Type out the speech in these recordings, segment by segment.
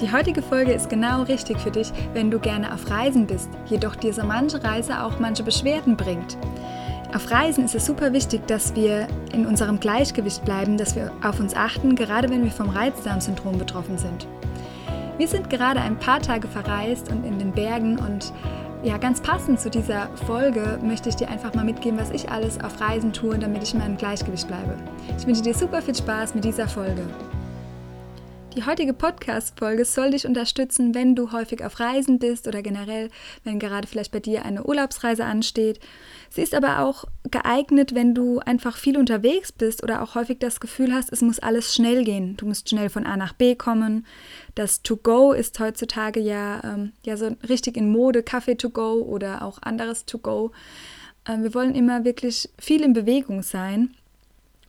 Die heutige Folge ist genau richtig für dich, wenn du gerne auf Reisen bist, jedoch dir so manche Reise auch manche Beschwerden bringt. Auf Reisen ist es super wichtig, dass wir in unserem Gleichgewicht bleiben, dass wir auf uns achten, gerade wenn wir vom Reizdarmsyndrom betroffen sind. Wir sind gerade ein paar Tage verreist und in den Bergen und ja, ganz passend zu dieser Folge möchte ich dir einfach mal mitgeben, was ich alles auf Reisen tue, damit ich in meinem Gleichgewicht bleibe. Ich wünsche dir super viel Spaß mit dieser Folge. Die heutige Podcast-Folge soll dich unterstützen, wenn du häufig auf Reisen bist oder generell, wenn gerade vielleicht bei dir eine Urlaubsreise ansteht. Sie ist aber auch geeignet, wenn du einfach viel unterwegs bist oder auch häufig das Gefühl hast, es muss alles schnell gehen. Du musst schnell von A nach B kommen. Das To-Go ist heutzutage ja, ähm, ja so richtig in Mode, Kaffee To-Go oder auch anderes To-Go. Ähm, wir wollen immer wirklich viel in Bewegung sein.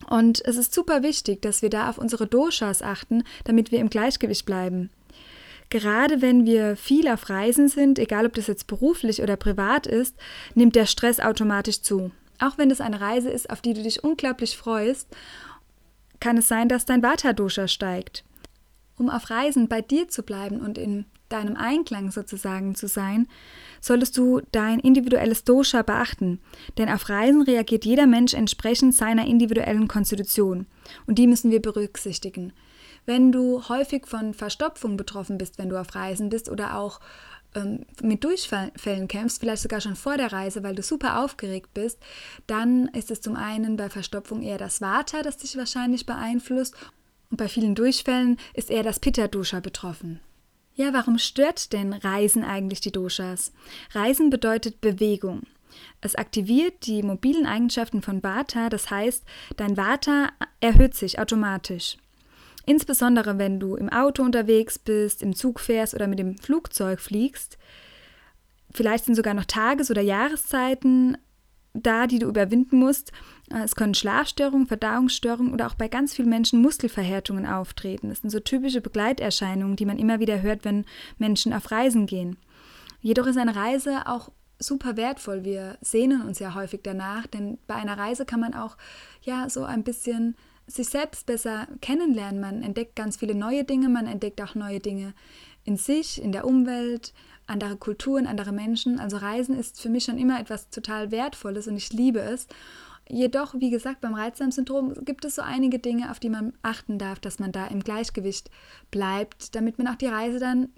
Und es ist super wichtig, dass wir da auf unsere Doshas achten, damit wir im Gleichgewicht bleiben. Gerade wenn wir viel auf Reisen sind, egal ob das jetzt beruflich oder privat ist, nimmt der Stress automatisch zu. Auch wenn das eine Reise ist, auf die du dich unglaublich freust, kann es sein, dass dein Vata-Dosha steigt. Um auf Reisen bei dir zu bleiben und in deinem Einklang sozusagen zu sein, solltest du dein individuelles Dosha beachten, denn auf Reisen reagiert jeder Mensch entsprechend seiner individuellen Konstitution und die müssen wir berücksichtigen. Wenn du häufig von Verstopfung betroffen bist, wenn du auf Reisen bist oder auch ähm, mit Durchfällen kämpfst, vielleicht sogar schon vor der Reise, weil du super aufgeregt bist, dann ist es zum einen bei Verstopfung eher das Vata, das dich wahrscheinlich beeinflusst und bei vielen Durchfällen ist eher das Pitta-Dosha betroffen. Ja, warum stört denn Reisen eigentlich die Doshas? Reisen bedeutet Bewegung. Es aktiviert die mobilen Eigenschaften von Vata, das heißt, dein Vata erhöht sich automatisch. Insbesondere wenn du im Auto unterwegs bist, im Zug fährst oder mit dem Flugzeug fliegst. Vielleicht sind sogar noch Tages- oder Jahreszeiten da, die du überwinden musst. Äh, es können Schlafstörungen, Verdauungsstörungen oder auch bei ganz vielen Menschen Muskelverhärtungen auftreten. Das sind so typische Begleiterscheinungen, die man immer wieder hört, wenn Menschen auf Reisen gehen. Jedoch ist eine Reise auch super wertvoll. Wir sehnen uns ja häufig danach, denn bei einer Reise kann man auch ja so ein bisschen sich selbst besser kennenlernen. Man entdeckt ganz viele neue Dinge, man entdeckt auch neue Dinge in sich, in der Umwelt, andere Kulturen, andere Menschen. Also Reisen ist für mich schon immer etwas total Wertvolles und ich liebe es. Jedoch, wie gesagt, beim Reizdarmsyndrom gibt es so einige Dinge, auf die man achten darf, dass man da im Gleichgewicht bleibt, damit man auch die Reise dann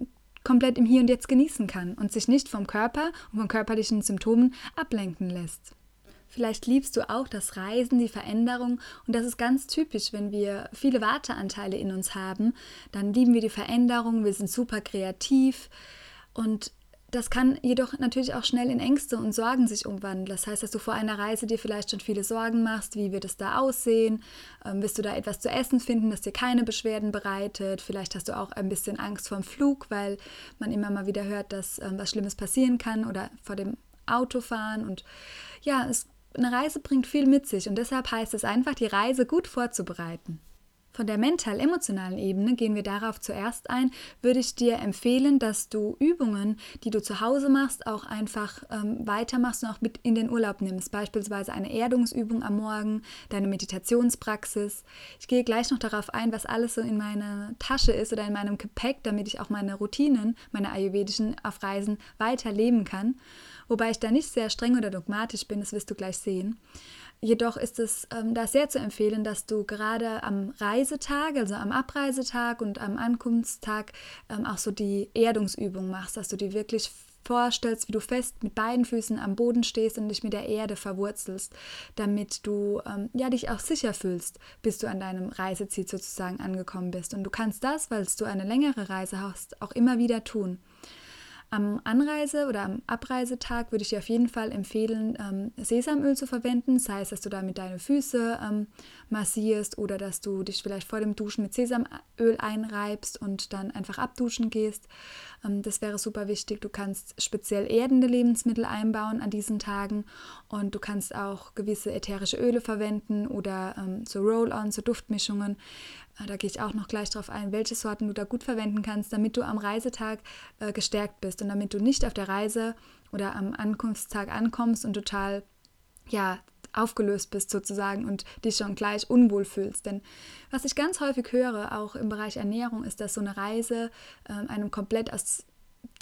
komplett im Hier und Jetzt genießen kann und sich nicht vom Körper und von körperlichen Symptomen ablenken lässt. Vielleicht liebst du auch das Reisen, die Veränderung und das ist ganz typisch, wenn wir viele Warteanteile in uns haben, dann lieben wir die Veränderung, wir sind super kreativ und das kann jedoch natürlich auch schnell in Ängste und Sorgen sich umwandeln. Das heißt, dass du vor einer Reise dir vielleicht schon viele Sorgen machst, wie wird es da aussehen? Ähm, wirst du da etwas zu essen finden, das dir keine Beschwerden bereitet? Vielleicht hast du auch ein bisschen Angst vor dem Flug, weil man immer mal wieder hört, dass ähm, was Schlimmes passieren kann oder vor dem Autofahren. Und ja, es, eine Reise bringt viel mit sich und deshalb heißt es einfach, die Reise gut vorzubereiten. Von der mental-emotionalen Ebene gehen wir darauf zuerst ein, würde ich dir empfehlen, dass du Übungen, die du zu Hause machst, auch einfach ähm, weitermachst und auch mit in den Urlaub nimmst. Beispielsweise eine Erdungsübung am Morgen, deine Meditationspraxis. Ich gehe gleich noch darauf ein, was alles so in meiner Tasche ist oder in meinem Gepäck, damit ich auch meine Routinen, meine ayurvedischen auf Reisen weiterleben kann. Wobei ich da nicht sehr streng oder dogmatisch bin, das wirst du gleich sehen. Jedoch ist es ähm, da sehr zu empfehlen, dass du gerade am Reisetag, also am Abreisetag und am Ankunftstag ähm, auch so die Erdungsübung machst, dass du dir wirklich vorstellst, wie du fest mit beiden Füßen am Boden stehst und dich mit der Erde verwurzelst, damit du ähm, ja dich auch sicher fühlst, bis du an deinem Reiseziel sozusagen angekommen bist. Und du kannst das, weil du eine längere Reise hast, auch immer wieder tun. Am Anreise- oder am Abreisetag würde ich dir auf jeden Fall empfehlen, ähm, Sesamöl zu verwenden, sei es, dass du damit deine Füße ähm, massierst oder dass du dich vielleicht vor dem Duschen mit Sesamöl einreibst und dann einfach abduschen gehst. Ähm, das wäre super wichtig. Du kannst speziell erdende Lebensmittel einbauen an diesen Tagen und du kannst auch gewisse ätherische Öle verwenden oder ähm, so Roll-ons, so Duftmischungen. Äh, da gehe ich auch noch gleich darauf ein, welche Sorten du da gut verwenden kannst, damit du am Reisetag äh, gestärkt bist und damit du nicht auf der Reise oder am Ankunftstag ankommst und total ja, aufgelöst bist sozusagen und dich schon gleich unwohl fühlst. Denn was ich ganz häufig höre, auch im Bereich Ernährung, ist, dass so eine Reise äh, einem komplett aus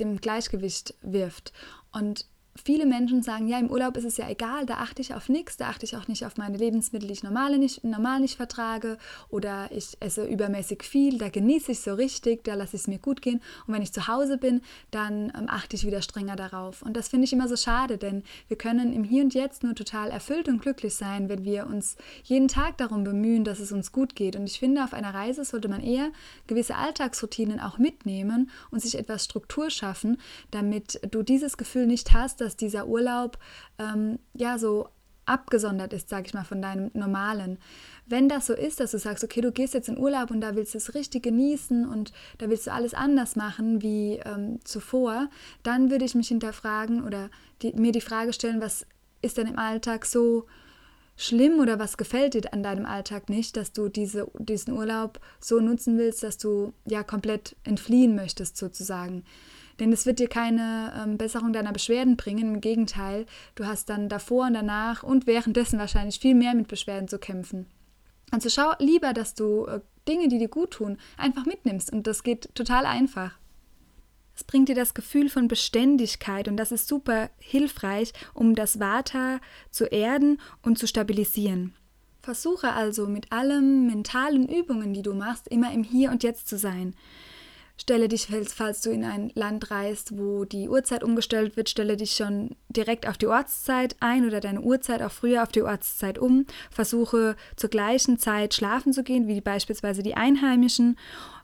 dem Gleichgewicht wirft. Und viele Menschen sagen, ja, im Urlaub ist es ja egal, da achte ich auf nichts, da achte ich auch nicht auf meine Lebensmittel, die ich normal nicht, normal nicht vertrage oder ich esse übermäßig viel, da genieße ich so richtig, da lasse ich es mir gut gehen und wenn ich zu Hause bin, dann ähm, achte ich wieder strenger darauf. Und das finde ich immer so schade, denn wir können im Hier und Jetzt nur total erfüllt und glücklich sein, wenn wir uns jeden Tag darum bemühen, dass es uns gut geht. Und ich finde, auf einer Reise sollte man eher gewisse Alltagsroutinen auch mitnehmen und sich etwas Struktur schaffen, damit du dieses Gefühl nicht hast, dass dieser Urlaub ähm, ja so abgesondert ist, sage ich mal, von deinem normalen. Wenn das so ist, dass du sagst, okay, du gehst jetzt in Urlaub und da willst du es richtig genießen und da willst du alles anders machen wie ähm, zuvor, dann würde ich mich hinterfragen oder die, mir die Frage stellen, was ist denn im Alltag so schlimm oder was gefällt dir an deinem Alltag nicht, dass du diese, diesen Urlaub so nutzen willst, dass du ja komplett entfliehen möchtest sozusagen. Denn es wird dir keine ähm, Besserung deiner Beschwerden bringen. Im Gegenteil, du hast dann davor und danach und währenddessen wahrscheinlich viel mehr mit Beschwerden zu kämpfen. Also schau lieber, dass du äh, Dinge, die dir gut tun, einfach mitnimmst. Und das geht total einfach. Es bringt dir das Gefühl von Beständigkeit und das ist super hilfreich, um das Vata zu erden und zu stabilisieren. Versuche also mit allen mentalen Übungen, die du machst, immer im Hier und Jetzt zu sein. Stelle dich, falls du in ein Land reist, wo die Uhrzeit umgestellt wird, stelle dich schon direkt auf die Ortszeit ein oder deine Uhrzeit auch früher auf die Ortszeit um. Versuche zur gleichen Zeit schlafen zu gehen, wie beispielsweise die Einheimischen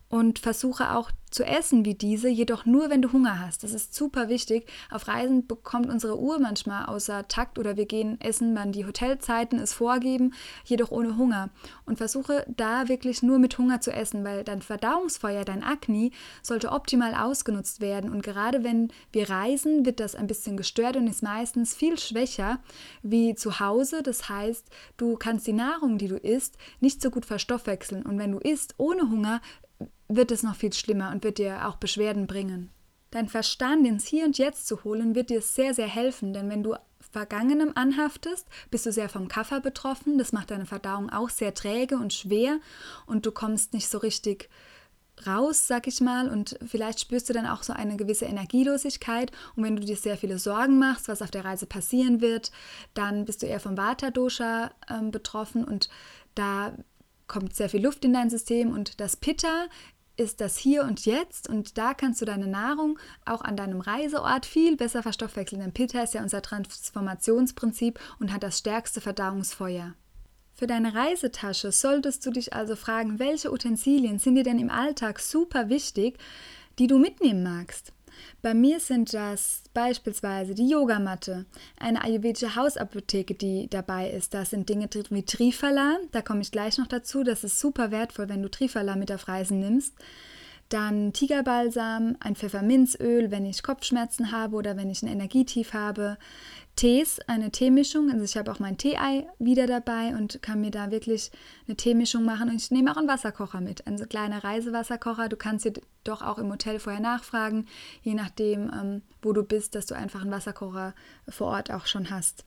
und versuche auch zu essen wie diese, jedoch nur, wenn du Hunger hast. Das ist super wichtig. Auf Reisen bekommt unsere Uhr manchmal außer Takt oder wir gehen essen, wann die Hotelzeiten es vorgeben, jedoch ohne Hunger. Und versuche da wirklich nur mit Hunger zu essen, weil dein Verdauungsfeuer, dein Akne, sollte optimal ausgenutzt werden. Und gerade wenn wir reisen, wird das ein bisschen gestört und ist meistens viel schwächer wie zu Hause. Das heißt, du kannst die Nahrung, die du isst, nicht so gut verstoffwechseln. Und wenn du isst ohne Hunger, wird es noch viel schlimmer und wird dir auch Beschwerden bringen. Dein Verstand ins Hier und Jetzt zu holen, wird dir sehr, sehr helfen, denn wenn du Vergangenem anhaftest, bist du sehr vom Kaffer betroffen. Das macht deine Verdauung auch sehr träge und schwer und du kommst nicht so richtig raus, sag ich mal, und vielleicht spürst du dann auch so eine gewisse Energielosigkeit. Und wenn du dir sehr viele Sorgen machst, was auf der Reise passieren wird, dann bist du eher vom Vata-Dosha äh, betroffen und da kommt sehr viel Luft in dein System und das Pitta ist das Hier und Jetzt und da kannst du deine Nahrung auch an deinem Reiseort viel besser verstoffwechseln. Denn Pitta ist ja unser Transformationsprinzip und hat das stärkste Verdauungsfeuer. Für deine Reisetasche solltest du dich also fragen, welche Utensilien sind dir denn im Alltag super wichtig, die du mitnehmen magst. Bei mir sind das beispielsweise die Yogamatte, eine ayurvedische Hausapotheke, die dabei ist. Da sind Dinge drin wie Trifala, da komme ich gleich noch dazu. Das ist super wertvoll, wenn du Trifala mit auf Reisen nimmst. Dann Tigerbalsam, ein Pfefferminzöl, wenn ich Kopfschmerzen habe oder wenn ich ein Energietief habe. Tees, eine Teemischung. Also ich habe auch mein Tee-Ei wieder dabei und kann mir da wirklich eine Teemischung machen. Und ich nehme auch einen Wasserkocher mit, ein kleiner Reisewasserkocher. Du kannst dir doch auch im Hotel vorher nachfragen, je nachdem, ähm, wo du bist, dass du einfach einen Wasserkocher vor Ort auch schon hast.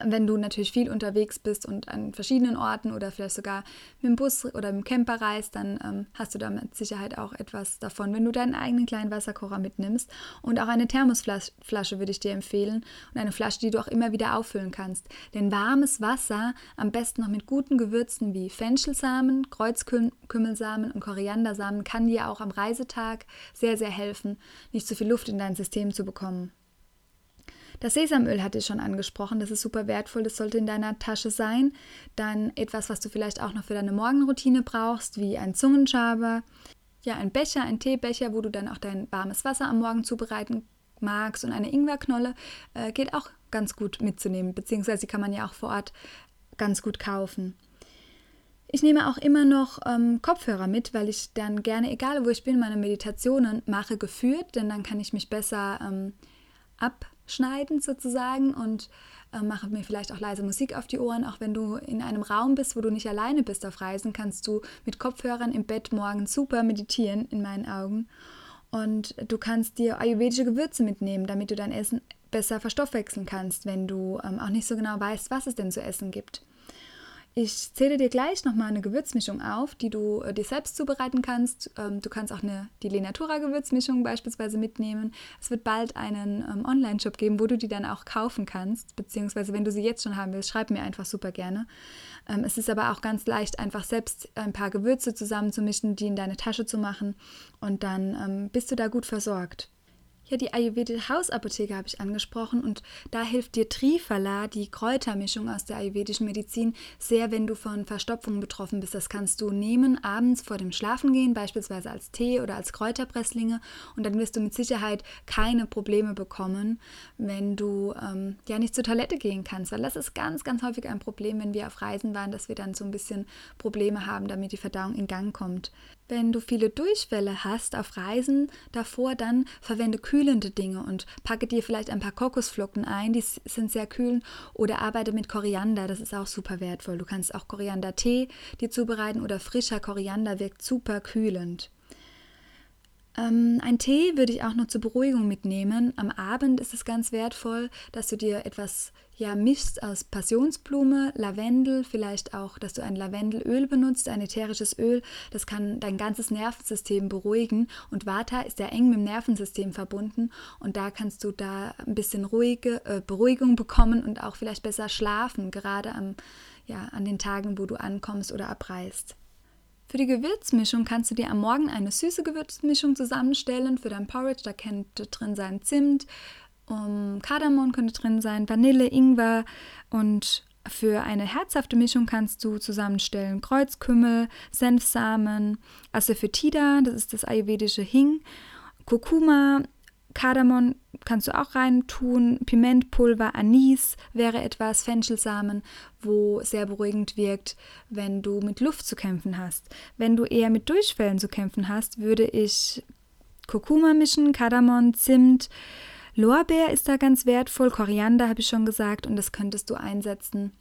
Wenn du natürlich viel unterwegs bist und an verschiedenen Orten oder vielleicht sogar mit dem Bus oder mit dem Camper reist, dann ähm, hast du da mit Sicherheit auch etwas davon, wenn du deinen eigenen kleinen Wasserkocher mitnimmst. Und auch eine Thermosflasche würde ich dir empfehlen und eine Flasche, die du auch immer wieder auffüllen kannst. Denn warmes Wasser, am besten noch mit guten Gewürzen wie Fenchelsamen, Kreuzkümmelsamen und Koriandersamen, kann dir auch am Reisetag sehr, sehr helfen, nicht zu viel Luft in dein System zu bekommen. Das Sesamöl hatte ich schon angesprochen, das ist super wertvoll, das sollte in deiner Tasche sein. Dann etwas, was du vielleicht auch noch für deine Morgenroutine brauchst, wie ein Zungenschaber. ja, ein Becher, ein Teebecher, wo du dann auch dein warmes Wasser am Morgen zubereiten magst und eine Ingwerknolle äh, geht auch ganz gut mitzunehmen, beziehungsweise kann man ja auch vor Ort ganz gut kaufen. Ich nehme auch immer noch ähm, Kopfhörer mit, weil ich dann gerne, egal wo ich bin, meine Meditationen mache geführt, denn dann kann ich mich besser ähm, abschneiden sozusagen und äh, mache mir vielleicht auch leise Musik auf die Ohren. Auch wenn du in einem Raum bist, wo du nicht alleine bist auf Reisen, kannst du mit Kopfhörern im Bett morgens super meditieren, in meinen Augen. Und du kannst dir ayurvedische Gewürze mitnehmen, damit du dein Essen besser verstoffwechseln kannst, wenn du ähm, auch nicht so genau weißt, was es denn zu essen gibt. Ich zähle dir gleich nochmal eine Gewürzmischung auf, die du äh, dir selbst zubereiten kannst. Ähm, du kannst auch eine, die Lenatura Gewürzmischung beispielsweise mitnehmen. Es wird bald einen ähm, Online-Shop geben, wo du die dann auch kaufen kannst. Beziehungsweise, wenn du sie jetzt schon haben willst, schreib mir einfach super gerne. Ähm, es ist aber auch ganz leicht, einfach selbst ein paar Gewürze zusammenzumischen, die in deine Tasche zu machen. Und dann bist du da gut versorgt. Ja, die ayurvedische Hausapotheke habe ich angesprochen und da hilft dir Trifala, die Kräutermischung aus der ayurvedischen Medizin, sehr, wenn du von Verstopfungen betroffen bist. Das kannst du nehmen abends vor dem Schlafengehen, beispielsweise als Tee oder als Kräuterpresslinge und dann wirst du mit Sicherheit keine Probleme bekommen, wenn du ähm, ja nicht zur Toilette gehen kannst, weil das ist ganz, ganz häufig ein Problem, wenn wir auf Reisen waren, dass wir dann so ein bisschen Probleme haben, damit die Verdauung in Gang kommt. Wenn du viele Durchfälle hast auf Reisen davor, dann verwende kühlende Dinge und packe dir vielleicht ein paar Kokosflocken ein, die sind sehr kühl, oder arbeite mit Koriander, das ist auch super wertvoll. Du kannst auch Koriander-Tee dir zubereiten oder frischer Koriander wirkt super kühlend. Ähm, ein Tee würde ich auch noch zur Beruhigung mitnehmen. Am Abend ist es ganz wertvoll, dass du dir etwas ja, mischst aus Passionsblume, Lavendel, vielleicht auch, dass du ein Lavendelöl benutzt, ein ätherisches Öl. Das kann dein ganzes Nervensystem beruhigen. Und Vata ist ja eng mit dem Nervensystem verbunden. Und da kannst du da ein bisschen ruhige äh, Beruhigung bekommen und auch vielleicht besser schlafen, gerade am, ja, an den Tagen, wo du ankommst oder abreist. Für die Gewürzmischung kannst du dir am Morgen eine süße Gewürzmischung zusammenstellen. Für dein Porridge, da könnte drin sein Zimt, um, Kardamom könnte drin sein, Vanille, Ingwer und für eine herzhafte Mischung kannst du zusammenstellen Kreuzkümmel, Senfsamen, Asafoetida, das ist das ayurvedische Hing, Kurkuma, Kardamom kannst du auch reintun, Pimentpulver, Anis wäre etwas, Fenchelsamen, wo sehr beruhigend wirkt, wenn du mit Luft zu kämpfen hast. Wenn du eher mit Durchfällen zu kämpfen hast, würde ich Kurkuma mischen, Kardamom, Zimt, Lorbeer ist da ganz wertvoll, Koriander habe ich schon gesagt und das könntest du einsetzen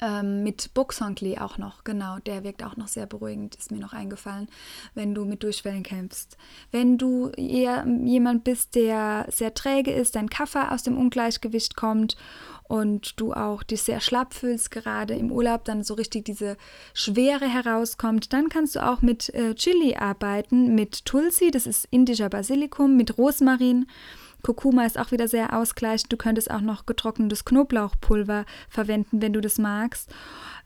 ähm, mit Buxonklee auch noch, genau, der wirkt auch noch sehr beruhigend, ist mir noch eingefallen, wenn du mit Durchfällen kämpfst. Wenn du eher jemand bist, der sehr träge ist, dein Kaffer aus dem Ungleichgewicht kommt und du auch dich sehr schlapp fühlst, gerade im Urlaub, dann so richtig diese Schwere herauskommt, dann kannst du auch mit äh, Chili arbeiten, mit Tulsi, das ist indischer Basilikum, mit Rosmarin Kurkuma ist auch wieder sehr ausgleichend. Du könntest auch noch getrocknetes Knoblauchpulver verwenden, wenn du das magst.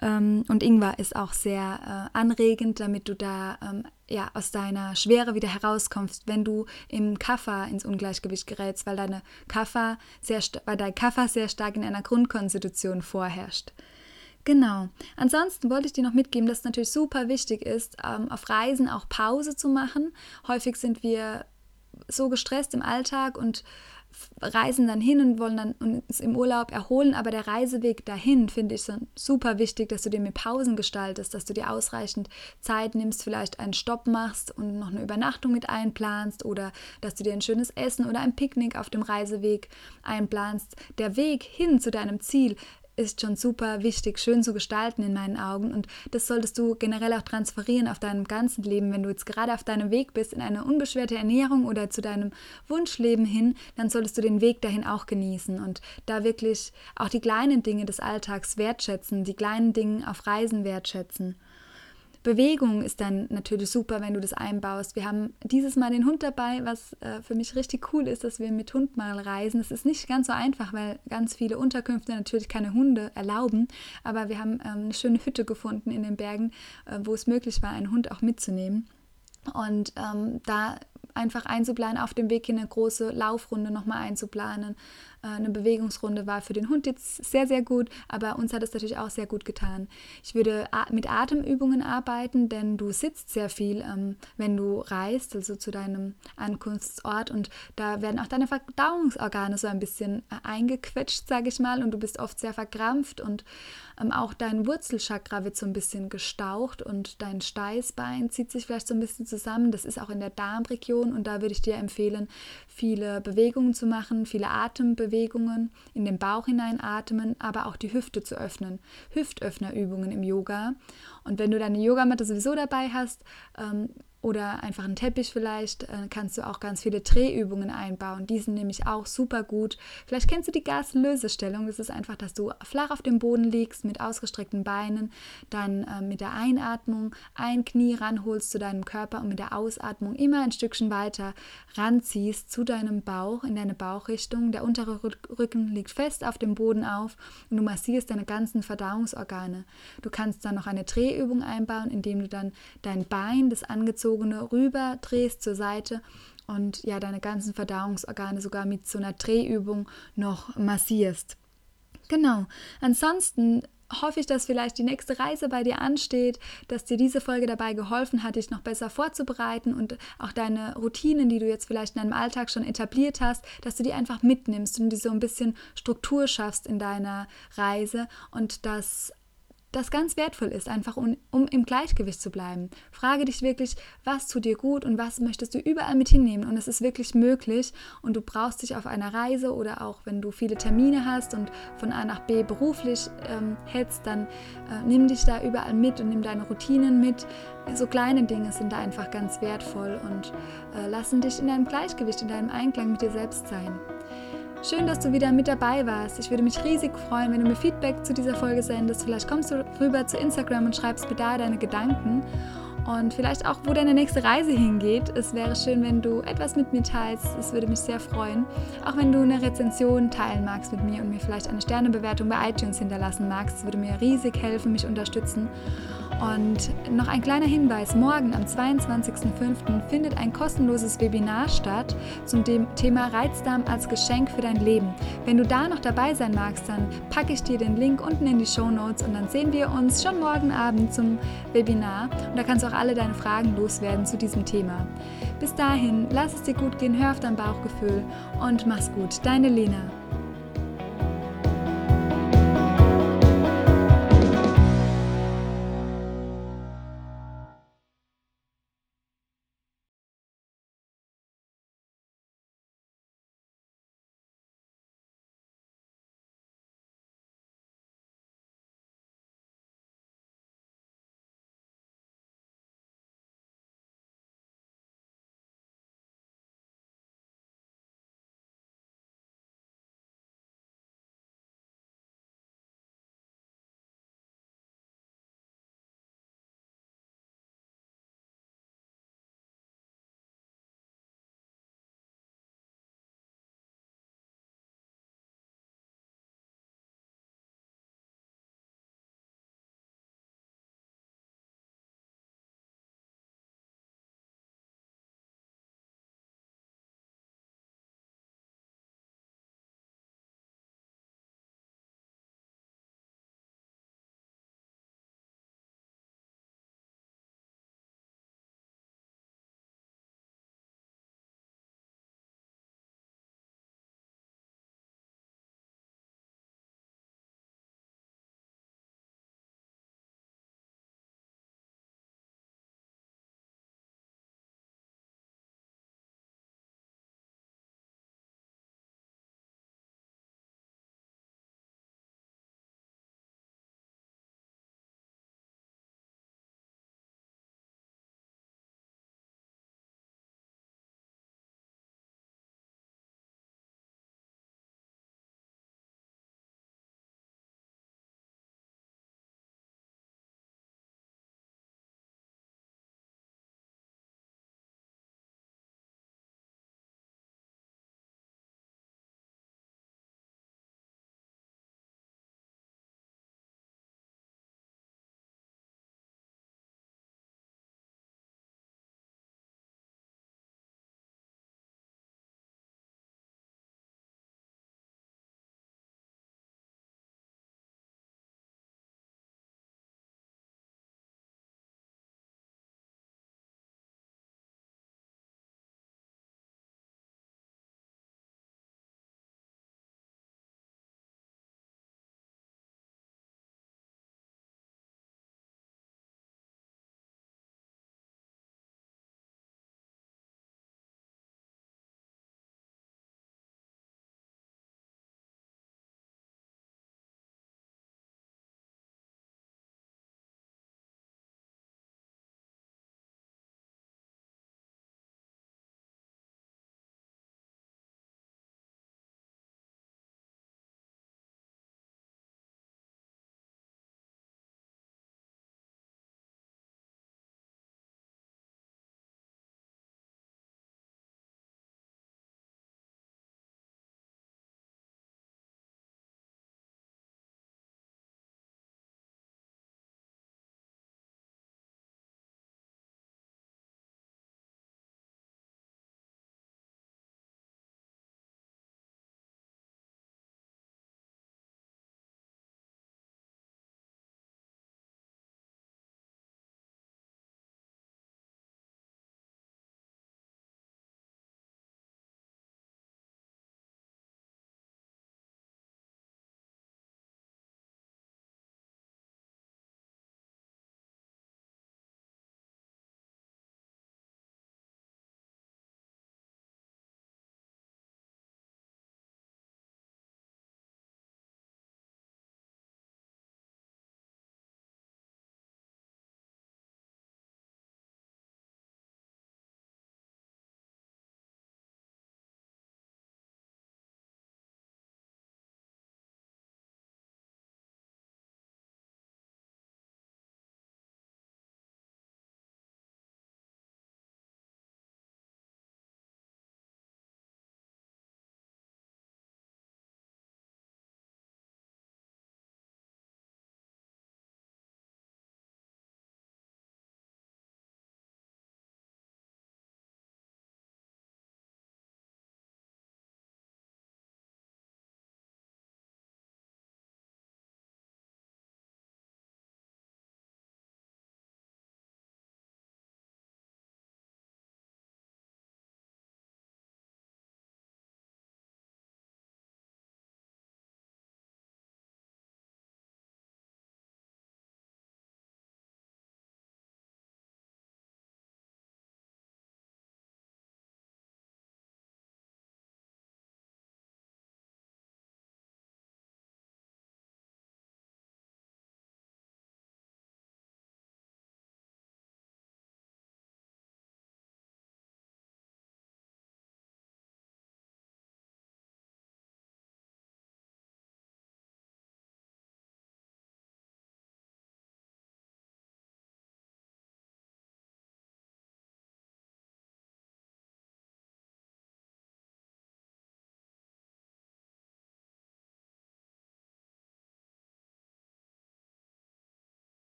Ähm, und Ingwer ist auch sehr äh, anregend, damit du da ähm, ja, aus deiner Schwere wieder herauskommst, wenn du im Kaffer ins Ungleichgewicht gerätst, weil, deine Kaffer sehr, weil dein Kaffer sehr stark in einer Grundkonstitution vorherrscht. Genau. Ansonsten wollte ich dir noch mitgeben, dass es natürlich super wichtig ist, ähm, auf Reisen auch Pause zu machen. Häufig sind wir so gestresst im Alltag und reisen dann hin und wollen dann uns im Urlaub erholen, aber der Reiseweg dahin finde ich so super wichtig, dass du dir mit Pausen gestaltest, dass du dir ausreichend Zeit nimmst, vielleicht einen Stopp machst und noch eine Übernachtung mit einplanst oder dass du dir ein schönes Essen oder ein Picknick auf dem Reiseweg einplanst. Der Weg hin zu deinem Ziel ist schon super wichtig, schön zu gestalten in meinen Augen. Und das solltest du generell auch transferieren auf deinem ganzen Leben. Wenn du jetzt gerade auf deinem Weg bist in eine unbeschwerte Ernährung oder zu deinem Wunschleben hin, dann solltest du den Weg dahin auch genießen und da wirklich auch die kleinen Dinge des Alltags wertschätzen, die kleinen Dinge auf Reisen wertschätzen. Bewegung ist dann natürlich super, wenn du das einbaust. Wir haben dieses Mal den Hund dabei, was äh, für mich richtig cool ist, dass wir mit Hund mal reisen. Es ist nicht ganz so einfach, weil ganz viele Unterkünfte natürlich keine Hunde erlauben. Aber wir haben ähm, eine schöne Hütte gefunden in den Bergen, äh, wo es möglich war, einen Hund auch mitzunehmen. Und ähm, da einfach einzuplanen, auf dem Weg in eine große Laufrunde nochmal einzuplanen. Äh, eine Bewegungsrunde war für den Hund jetzt sehr, sehr gut, aber uns hat es natürlich auch sehr gut getan. Ich würde mit Atemübungen arbeiten, denn du sitzt sehr viel, ähm, wenn du reist, also zu deinem Ankunftsort und da werden auch deine Verdauungsorgane so ein bisschen äh, eingequetscht, sage ich mal, und du bist oft sehr verkrampft und ähm, auch dein Wurzelchakra wird so ein bisschen gestaucht und dein Steißbein zieht sich vielleicht so ein bisschen zusammen. Das ist auch in der Darmregion und da würde ich dir empfehlen, viele Bewegungen zu machen, viele Atembewegungen, in den Bauch hineinatmen, aber auch die Hüfte zu öffnen. Hüftöffnerübungen im Yoga. Und wenn du deine Yogamatte sowieso dabei hast, ähm, oder einfach einen Teppich vielleicht, äh, kannst du auch ganz viele Drehübungen einbauen. Die sind nämlich auch super gut. Vielleicht kennst du die Gaslösestellung. Das ist einfach, dass du flach auf dem Boden liegst mit ausgestreckten Beinen, dann äh, mit der Einatmung ein Knie ranholst zu deinem Körper und mit der Ausatmung immer ein Stückchen weiter ranziehst zu deinem Bauch, in deine Bauchrichtung. Der untere Rücken liegt fest auf dem Boden auf und du massierst deine ganzen Verdauungsorgane. Du kannst dann noch eine Drehübung einbauen, indem du dann dein Bein, das angezogene gezogene rüber drehst zur Seite und ja deine ganzen Verdauungsorgane sogar mit so einer Drehübung noch massierst. Genau. Ansonsten hoffe ich, dass vielleicht die nächste Reise bei dir ansteht, dass dir diese Folge dabei geholfen hat, dich noch besser vorzubereiten und auch deine Routinen, die du jetzt vielleicht in deinem Alltag schon etabliert hast, dass du die einfach mitnimmst und die so ein bisschen Struktur schaffst in deiner Reise und dass das ganz wertvoll ist, einfach um, um, im Gleichgewicht zu bleiben. Frage dich wirklich, was tut dir gut und was möchtest du überall mit hinnehmen. Und es ist wirklich möglich und du brauchst dich auf einer Reise oder auch wenn du viele Termine hast und von A nach B beruflich ähm, hetzt, dann äh, nimm dich da überall mit und nimm deine Routinen mit. So kleine Dinge sind da einfach ganz wertvoll und äh, lassen dich in deinem Gleichgewicht, in deinem Einklang mit dir selbst sein. Schön, dass du wieder mit dabei warst. Ich würde mich riesig freuen, wenn du mir Feedback zu dieser Folge sendest. Vielleicht kommst du rüber zu Instagram und schreibst mir da deine Gedanken und vielleicht auch, wo deine nächste Reise hingeht. Es wäre schön, wenn du etwas mit mir teilst. Es würde mich sehr freuen. Auch wenn du eine Rezension teilen magst mit mir und mir vielleicht eine Sternebewertung bei iTunes hinterlassen magst. Es würde mir riesig helfen, mich unterstützen. Und noch ein kleiner Hinweis, morgen am 22.05. findet ein kostenloses Webinar statt zum Thema Reizdarm als Geschenk für dein Leben. Wenn du da noch dabei sein magst, dann packe ich dir den Link unten in die Show Notes und dann sehen wir uns schon morgen Abend zum Webinar und da kannst du auch alle deine Fragen loswerden zu diesem Thema. Bis dahin, lass es dir gut gehen, hör auf dein Bauchgefühl und mach's gut. Deine Lena.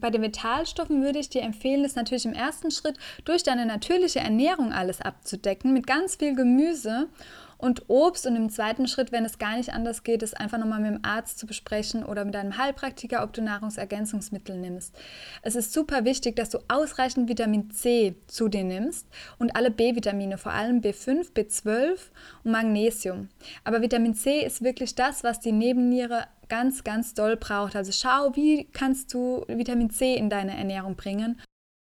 Bei den Vitalstoffen würde ich dir empfehlen, es natürlich im ersten Schritt durch deine natürliche Ernährung alles abzudecken, mit ganz viel Gemüse und Obst und im zweiten Schritt, wenn es gar nicht anders geht, es einfach nochmal mit dem Arzt zu besprechen oder mit einem Heilpraktiker, ob du Nahrungsergänzungsmittel nimmst. Es ist super wichtig, dass du ausreichend Vitamin C zu dir nimmst und alle B-Vitamine, vor allem B5, B12 und Magnesium. Aber Vitamin C ist wirklich das, was die Nebenniere ganz, ganz doll braucht. Also schau, wie kannst du Vitamin C in deine Ernährung bringen